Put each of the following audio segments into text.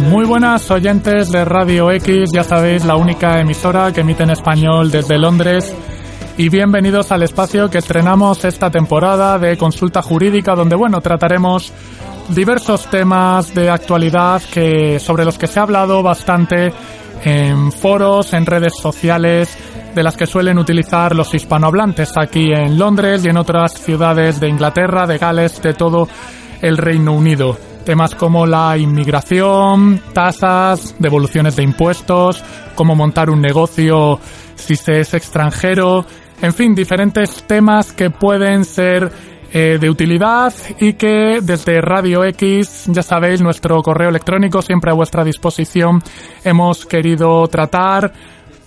Muy buenas oyentes de Radio X, ya sabéis, la única emisora que emite en español desde Londres. Y bienvenidos al espacio que estrenamos esta temporada de consulta jurídica, donde bueno, trataremos diversos temas de actualidad que, sobre los que se ha hablado bastante en foros, en redes sociales, de las que suelen utilizar los hispanohablantes aquí en Londres y en otras ciudades de Inglaterra, de Gales, de todo el Reino Unido. Temas como la inmigración, tasas, devoluciones de impuestos, cómo montar un negocio si se es extranjero, en fin, diferentes temas que pueden ser eh, de utilidad y que desde Radio X, ya sabéis, nuestro correo electrónico siempre a vuestra disposición, hemos querido tratar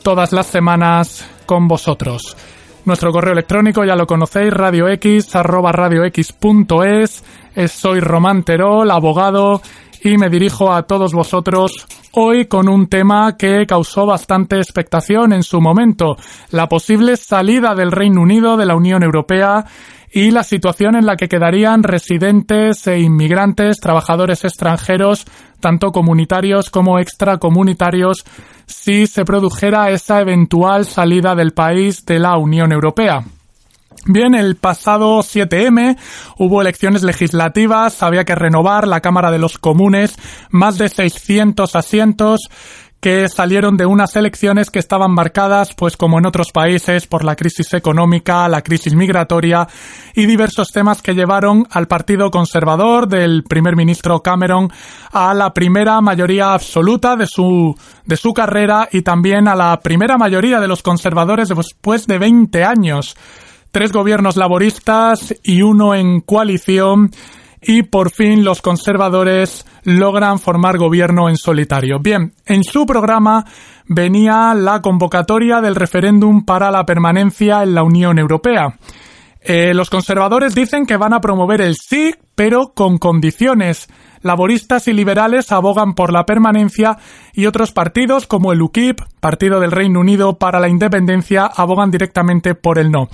todas las semanas con vosotros. Nuestro correo electrónico ya lo conocéis, radiox, arroba radiox.es. Es- Soy Román Terol, abogado, y me dirijo a todos vosotros hoy con un tema que causó bastante expectación en su momento, la posible salida del Reino Unido de la Unión Europea y la situación en la que quedarían residentes e inmigrantes, trabajadores extranjeros, tanto comunitarios como extracomunitarios, si se produjera esa eventual salida del país de la Unión Europea. Bien, el pasado 7M hubo elecciones legislativas, había que renovar la Cámara de los Comunes, más de 600 asientos que salieron de unas elecciones que estaban marcadas, pues como en otros países, por la crisis económica, la crisis migratoria y diversos temas que llevaron al Partido Conservador del primer ministro Cameron a la primera mayoría absoluta de su, de su carrera y también a la primera mayoría de los conservadores después de 20 años. Tres gobiernos laboristas y uno en coalición y por fin los conservadores logran formar gobierno en solitario. Bien, en su programa venía la convocatoria del referéndum para la permanencia en la Unión Europea. Eh, los conservadores dicen que van a promover el sí, pero con condiciones. Laboristas y liberales abogan por la permanencia y otros partidos como el UKIP, Partido del Reino Unido para la Independencia, abogan directamente por el no.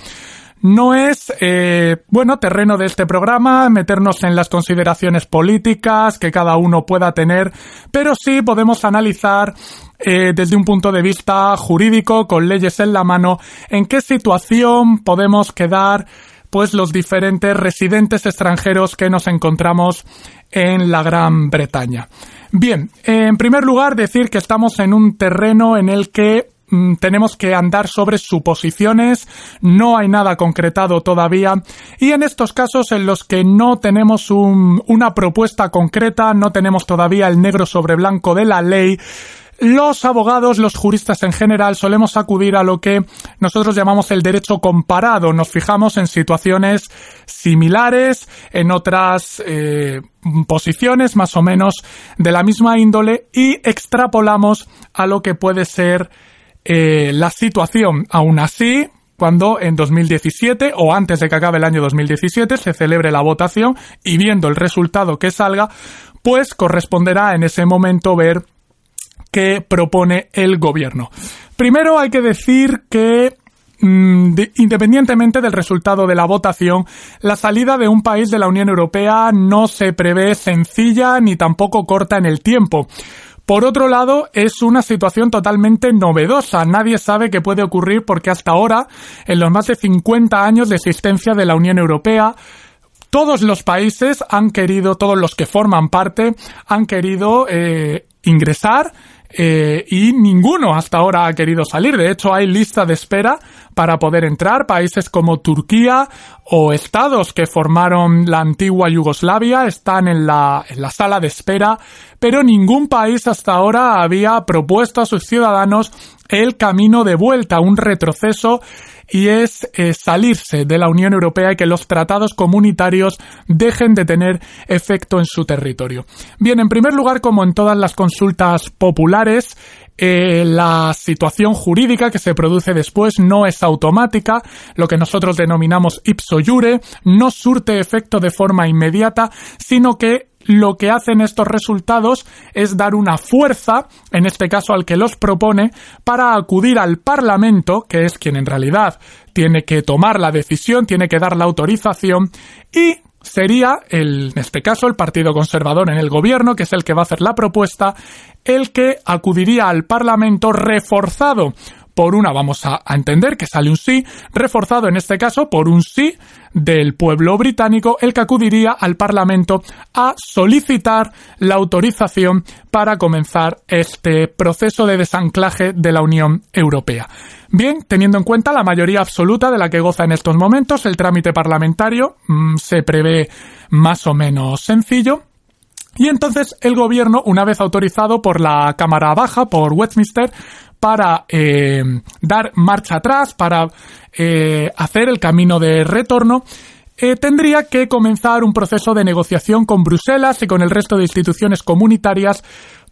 No es, eh, bueno, terreno de este programa meternos en las consideraciones políticas que cada uno pueda tener, pero sí podemos analizar eh, desde un punto de vista jurídico, con leyes en la mano, en qué situación podemos quedar pues los diferentes residentes extranjeros que nos encontramos en la Gran Bretaña. Bien, en primer lugar decir que estamos en un terreno en el que tenemos que andar sobre suposiciones, no hay nada concretado todavía y en estos casos en los que no tenemos un- una propuesta concreta, no tenemos todavía el negro sobre blanco de la ley, los abogados, los juristas en general, solemos acudir a lo que nosotros llamamos el derecho comparado. Nos fijamos en situaciones similares, en otras eh, posiciones más o menos de la misma índole y extrapolamos a lo que puede ser eh, la situación. Aún así, cuando en 2017 o antes de que acabe el año 2017 se celebre la votación y viendo el resultado que salga, pues corresponderá en ese momento ver que propone el gobierno. Primero hay que decir que mm, de- independientemente del resultado de la votación, la salida de un país de la Unión Europea no se prevé sencilla ni tampoco corta en el tiempo. Por otro lado, es una situación totalmente novedosa. Nadie sabe qué puede ocurrir porque hasta ahora, en los más de 50 años de existencia de la Unión Europea, todos los países han querido, todos los que forman parte, han querido eh, ingresar eh, y ninguno hasta ahora ha querido salir. De hecho, hay lista de espera para poder entrar. Países como Turquía o estados que formaron la antigua Yugoslavia están en la, en la sala de espera, pero ningún país hasta ahora había propuesto a sus ciudadanos el camino de vuelta, un retroceso y es eh, salirse de la Unión Europea y que los tratados comunitarios dejen de tener efecto en su territorio. Bien, en primer lugar, como en todas las consultas populares, eh, la situación jurídica que se produce después no es automática, lo que nosotros denominamos ipso jure, no surte efecto de forma inmediata, sino que lo que hacen estos resultados es dar una fuerza, en este caso al que los propone, para acudir al Parlamento, que es quien en realidad tiene que tomar la decisión, tiene que dar la autorización, y sería, el, en este caso, el Partido Conservador en el gobierno, que es el que va a hacer la propuesta, el que acudiría al Parlamento reforzado por una, vamos a, entender que sale un sí, reforzado en este caso por un sí del pueblo británico, el que acudiría al Parlamento a solicitar la autorización para comenzar este proceso de desanclaje de la Unión Europea. Bien, teniendo en cuenta la mayoría absoluta de la que goza en estos momentos, el trámite parlamentario mm, se prevé más o menos sencillo. Y entonces el gobierno, una vez autorizado por la Cámara Baja, por Westminster, para eh, dar marcha atrás, para eh, hacer el camino de retorno, eh, tendría que comenzar un proceso de negociación con Bruselas y con el resto de instituciones comunitarias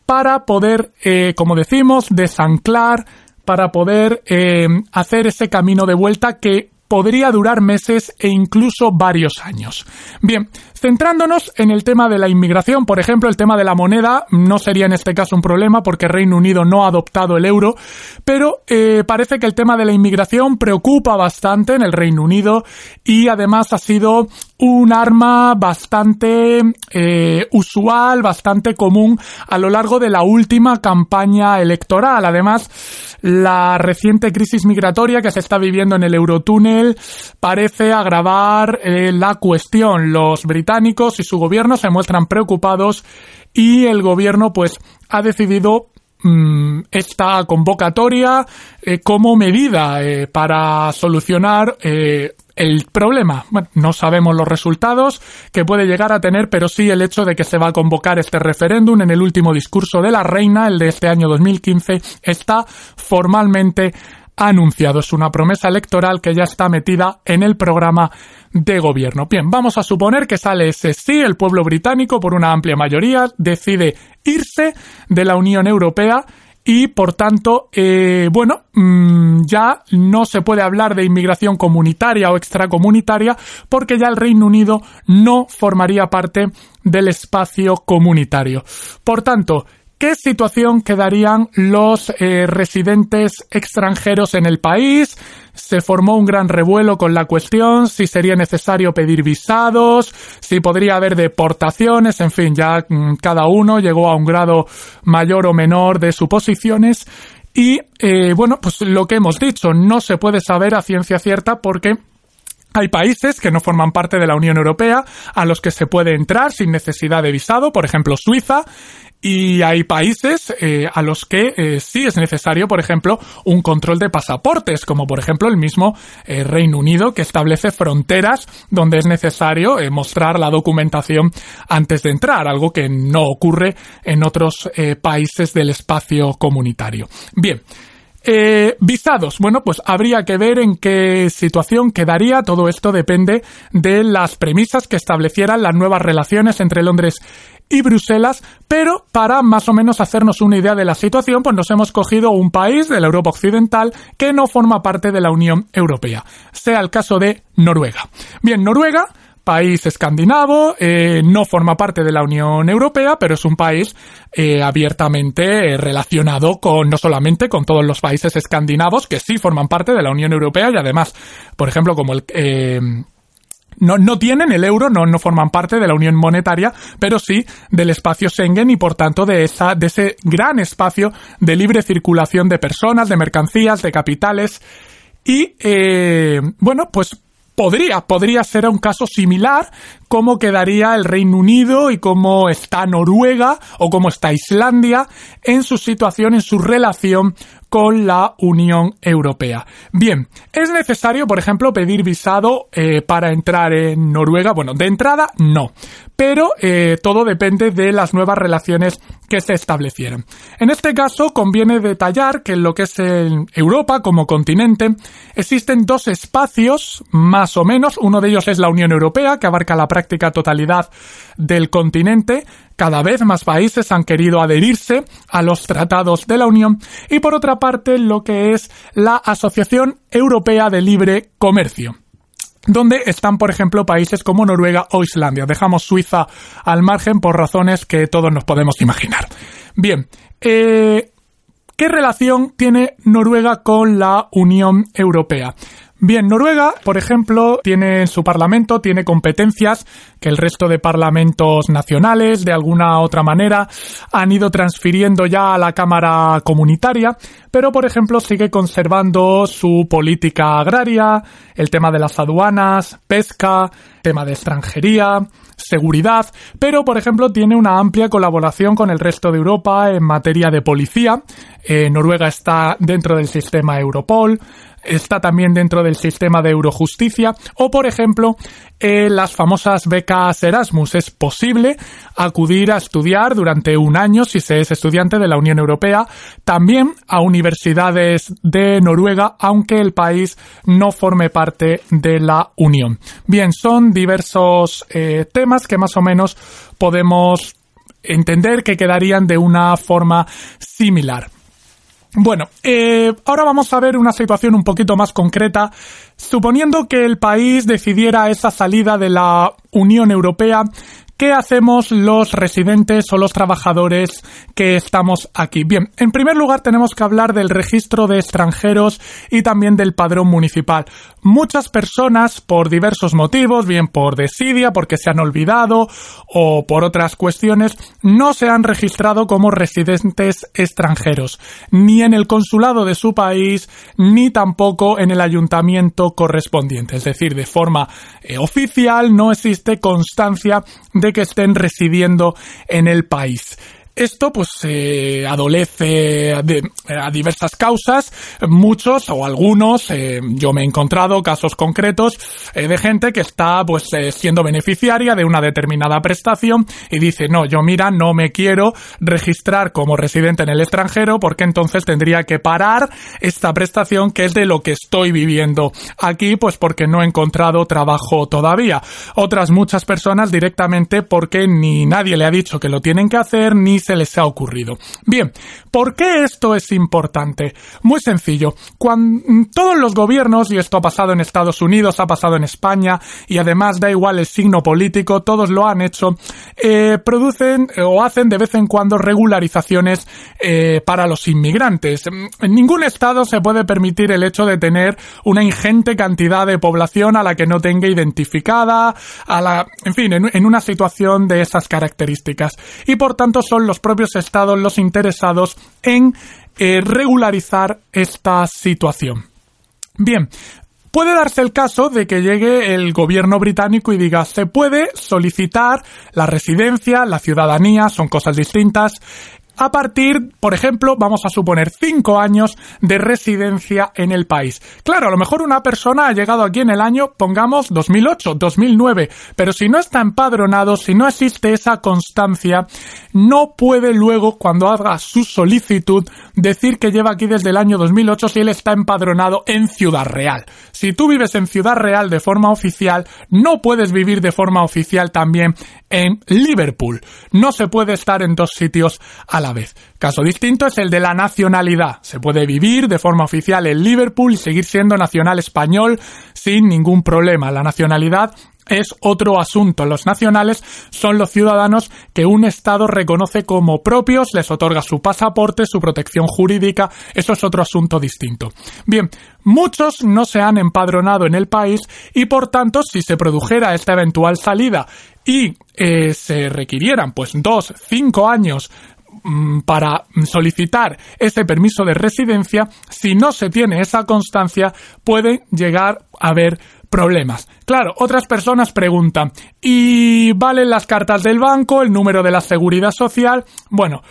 para poder, como decimos, desanclar, para poder hacer ese camino de vuelta que podría durar meses e incluso varios años. Bien, Centrándonos en el tema de la inmigración, por ejemplo, el tema de la moneda no sería en este caso un problema porque Reino Unido no ha adoptado el euro, pero eh, parece que el tema de la inmigración preocupa bastante en el Reino Unido y además ha sido un arma bastante eh, usual, bastante común a lo largo de la última campaña electoral. Además, la reciente crisis migratoria que se está viviendo en el Eurotúnel parece agravar eh, la cuestión. Los británicos y su gobierno se muestran preocupados y el gobierno pues ha decidido mm, esta convocatoria eh, como medida eh, para solucionar eh, el problema. Bueno, no sabemos los resultados que puede llegar a tener, pero sí el hecho de que se va a convocar este referéndum en el último discurso de la reina, el de este año 2015, está formalmente anunciado. Es una promesa electoral que ya está metida en el programa de gobierno. Bien, vamos a suponer que sale ese sí, el pueblo británico por una amplia mayoría decide irse de la Unión Europea y por tanto, eh, bueno, mm, ya no se puede hablar de inmigración comunitaria o extracomunitaria porque ya el Reino Unido no formaría parte del espacio comunitario. Por tanto, qué situación quedarían los eh, residentes extranjeros en el país. Se formó un gran revuelo con la cuestión, si sería necesario pedir visados, si podría haber deportaciones, en fin, ya mm, cada uno llegó a un grado mayor o menor de suposiciones. Y eh, bueno, pues lo que hemos dicho, no se puede saber a ciencia cierta porque hay países que no forman parte de la Unión Europea a los que se puede entrar sin necesidad de visado, por ejemplo Suiza, y hay países eh, a los que eh, sí es necesario, por ejemplo, un control de pasaportes, como por ejemplo el mismo eh, Reino Unido, que establece fronteras donde es necesario mostrar la documentación antes de entrar, algo que no ocurre en otros países del espacio comunitario. Bien. Visados. Bueno, pues habría que ver en qué situación quedaría. Todo esto depende de las premisas que establecieran las nuevas relaciones entre Londres y Bruselas, pero para más o menos hacernos una idea de la situación, pues nos hemos cogido un país de la Europa Occidental que no forma parte de la Unión Europea, sea el caso de Noruega. Bien, Noruega país escandinavo, eh, no forma parte de la Unión Europea, pero es un país eh, abiertamente relacionado con no solamente con todos los países escandinavos que sí forman parte de la Unión Europea y además, por ejemplo, como el eh, no, no tienen el euro, no, no forman parte de la Unión Monetaria, pero sí del espacio Schengen y por tanto de, esa, de ese gran espacio de libre circulación de personas, de mercancías, de capitales. Y eh, bueno, pues podría, podría ser un caso similar, cómo quedaría el Reino Unido y cómo está Noruega o cómo está Islandia en su situación, en su relación con la Unión Europea. Bien, es necesario, por ejemplo, pedir visado eh, para entrar en Noruega. Bueno, de entrada no, pero eh, todo depende de las nuevas relaciones que se establecieran. En este caso, conviene detallar que en lo que es Europa como continente existen dos espacios, más o menos. Uno de ellos es la Unión Europea, que abarca la práctica totalidad del continente. Cada vez más países han querido adherirse a los tratados de la Unión. Y por otra parte, lo que es la Asociación Europea de Libre Comercio donde están, por ejemplo, países como Noruega o Islandia. Dejamos Suiza al margen por razones que todos nos podemos imaginar. Bien, eh, ¿qué relación tiene Noruega con la Unión Europea? Bien, Noruega, por ejemplo, tiene en su parlamento, tiene competencias que el resto de parlamentos nacionales, de alguna otra manera, han ido transfiriendo ya a la Cámara Comunitaria, pero, por ejemplo, sigue conservando su política agraria, el tema de las aduanas, pesca, tema de extranjería, seguridad, pero por ejemplo tiene una amplia colaboración con el resto de Europa en materia de policía. Eh, Noruega está dentro del sistema Europol, está también dentro del sistema de Eurojusticia o, por ejemplo, eh, las famosas becas Erasmus. Es posible acudir a estudiar durante un año si se es estudiante de la Unión Europea, también a universidades de Noruega, aunque el país no forme parte de la Unión. Bien, son diversos eh, temas que más o menos podemos entender que quedarían de una forma similar. Bueno, eh, ahora vamos a ver una situación un poquito más concreta. Suponiendo que el país decidiera esa salida de la Unión Europea, ¿Qué hacemos los residentes o los trabajadores que estamos aquí? Bien, en primer lugar tenemos que hablar del registro de extranjeros y también del padrón municipal. Muchas personas, por diversos motivos, bien por desidia, porque se han olvidado o por otras cuestiones, no se han registrado como residentes extranjeros, ni en el consulado de su país, ni tampoco en el ayuntamiento correspondiente. Es decir, de forma eh, oficial no existe constancia de que estén residiendo en el país. Esto pues eh, adolece de, a diversas causas, muchos o algunos, eh, yo me he encontrado casos concretos eh, de gente que está pues eh, siendo beneficiaria de una determinada prestación y dice no, yo mira, no me quiero registrar como residente en el extranjero porque entonces tendría que parar esta prestación que es de lo que estoy viviendo aquí pues porque no he encontrado trabajo todavía. Otras muchas personas directamente porque ni nadie le ha dicho que lo tienen que hacer ni se les ha ocurrido. Bien, ¿por qué esto es importante? Muy sencillo. Cuando todos los gobiernos, y esto ha pasado en Estados Unidos, ha pasado en España, y además da igual el signo político, todos lo han hecho, eh, producen eh, o hacen de vez en cuando regularizaciones eh, para los inmigrantes. En ningún estado se puede permitir el hecho de tener una ingente cantidad de población a la que no tenga identificada, a la, en fin, en, en una situación de esas características. Y por tanto son los propios estados los interesados en eh, regularizar esta situación. Bien, Puede darse el caso de que llegue el gobierno británico y diga se puede solicitar la residencia, la ciudadanía, son cosas distintas, a partir, por ejemplo, vamos a suponer cinco años de residencia en el país. Claro, a lo mejor una persona ha llegado aquí en el año, pongamos 2008, 2009, pero si no está empadronado, si no existe esa constancia, no puede luego, cuando haga su solicitud, decir que lleva aquí desde el año 2008 si él está empadronado en Ciudad Real. Si tú vives en Ciudad Real de forma oficial, no puedes vivir de forma oficial también en Liverpool. No se puede estar en dos sitios a la vez. Caso distinto es el de la nacionalidad. Se puede vivir de forma oficial en Liverpool y seguir siendo nacional español sin ningún problema. La nacionalidad es otro asunto. Los nacionales son los ciudadanos que un Estado reconoce como propios, les otorga su pasaporte, su protección jurídica. Eso es otro asunto distinto. Bien, muchos no se han empadronado en el país y por tanto, si se produjera esta eventual salida y eh, se requirieran pues dos, cinco años para solicitar ese permiso de residencia, si no se tiene esa constancia, puede llegar a haber problemas. Claro, otras personas preguntan, ¿y valen las cartas del banco, el número de la seguridad social? Bueno,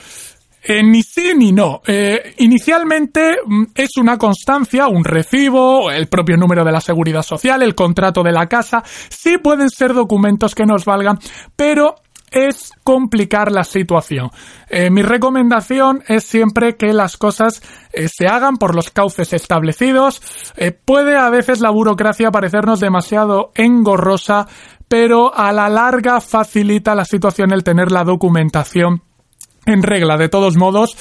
eh, ni sí ni no. Eh, inicialmente mm, es una constancia, un recibo, el propio número de la seguridad social, el contrato de la casa. Sí pueden ser documentos que nos valgan, pero es complicar la situación. Eh, mi recomendación es siempre que las cosas eh, se hagan por los cauces establecidos. Eh, puede a veces la burocracia parecernos demasiado engorrosa, pero a la larga facilita la situación el tener la documentación en regla. De todos modos,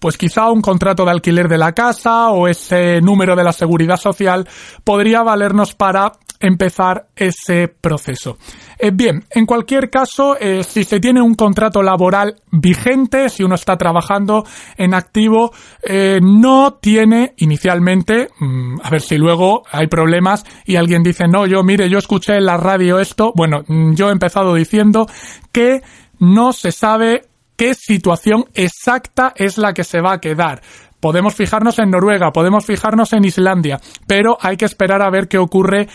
pues quizá un contrato de alquiler de la casa o ese número de la seguridad social podría valernos para empezar ese proceso. Eh, bien, en cualquier caso, eh, si se tiene un contrato laboral vigente, si uno está trabajando en activo, eh, no tiene inicialmente, mm, a ver si luego hay problemas y alguien dice, no, yo mire, yo escuché en la radio esto, bueno, mm, yo he empezado diciendo que no se sabe qué situación exacta es la que se va a quedar. Podemos fijarnos en Noruega, podemos fijarnos en Islandia, pero hay que esperar a ver qué ocurre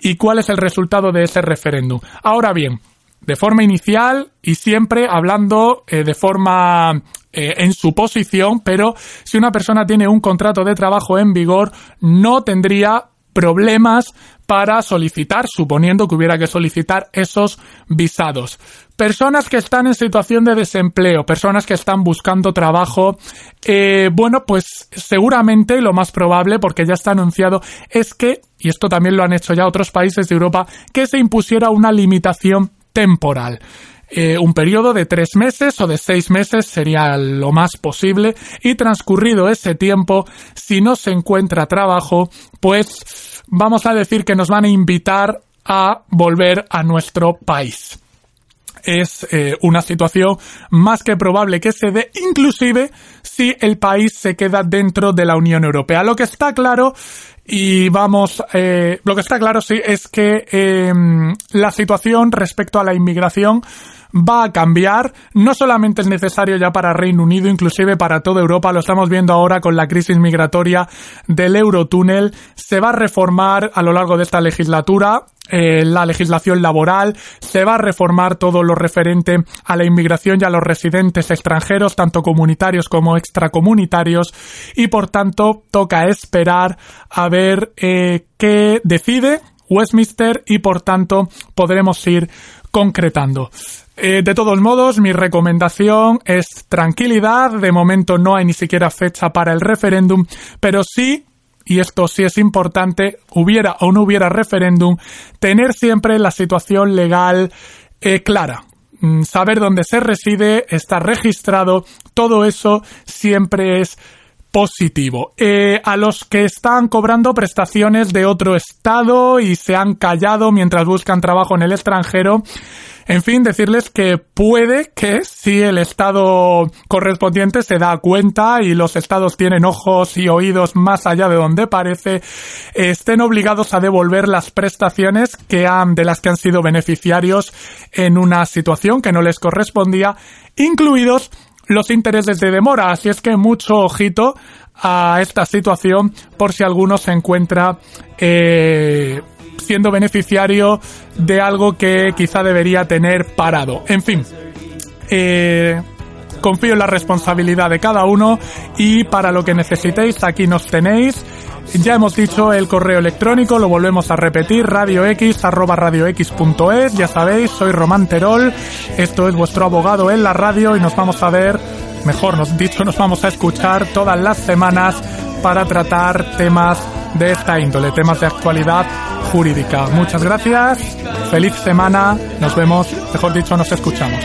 y cuál es el resultado de ese referéndum. Ahora bien, de forma inicial y siempre hablando eh, de forma eh, en su posición, pero si una persona tiene un contrato de trabajo en vigor, no tendría problemas para solicitar, suponiendo que hubiera que solicitar esos visados. Personas que están en situación de desempleo, personas que están buscando trabajo, eh, bueno, pues seguramente lo más probable, porque ya está anunciado, es que, y esto también lo han hecho ya otros países de Europa, que se impusiera una limitación temporal. Eh, un periodo de tres meses o de seis meses sería lo más posible y transcurrido ese tiempo, si no se encuentra trabajo, pues vamos a decir que nos van a invitar a volver a nuestro país. Es eh, una situación más que probable que se dé, inclusive si el país se queda dentro de la Unión Europea. Lo que está claro y vamos, eh, lo que está claro sí es que em, la situación respecto a la inmigración va a cambiar. No solamente es necesario ya para Reino Unido, inclusive para toda Europa. Lo estamos viendo ahora con la crisis migratoria del Eurotúnel. Se va a reformar a lo largo de esta legislatura eh, la legislación laboral, se va a reformar todo lo referente a la inmigración y a los residentes extranjeros, tanto comunitarios como extracomunitarios, y por tanto toca esperar a ver eh, qué decide Westminster y por tanto podremos ir concretando. Eh, de todos modos, mi recomendación es tranquilidad. De momento no hay ni siquiera fecha para el referéndum, pero sí, y esto sí es importante, hubiera o no hubiera referéndum, tener siempre la situación legal eh, clara. Mm, saber dónde se reside, estar registrado, todo eso siempre es positivo. Eh, a los que están cobrando prestaciones de otro estado y se han callado mientras buscan trabajo en el extranjero, en fin, decirles que puede que si el Estado correspondiente se da cuenta y los Estados tienen ojos y oídos más allá de donde parece, estén obligados a devolver las prestaciones que han, de las que han sido beneficiarios en una situación que no les correspondía, incluidos los intereses de demora. Así es que mucho ojito a esta situación por si alguno se encuentra eh, siendo beneficiario de algo que quizá debería tener parado. En fin, eh, confío en la responsabilidad de cada uno y para lo que necesitéis aquí nos tenéis. Ya hemos dicho el correo electrónico, lo volvemos a repetir, radiox arroba radiox.es, ya sabéis, soy Román Terol, esto es vuestro abogado en la radio y nos vamos a ver, mejor nos dicho, nos vamos a escuchar todas las semanas para tratar temas de esta índole, temas de actualidad jurídica. Muchas gracias, feliz semana, nos vemos, mejor dicho, nos escuchamos.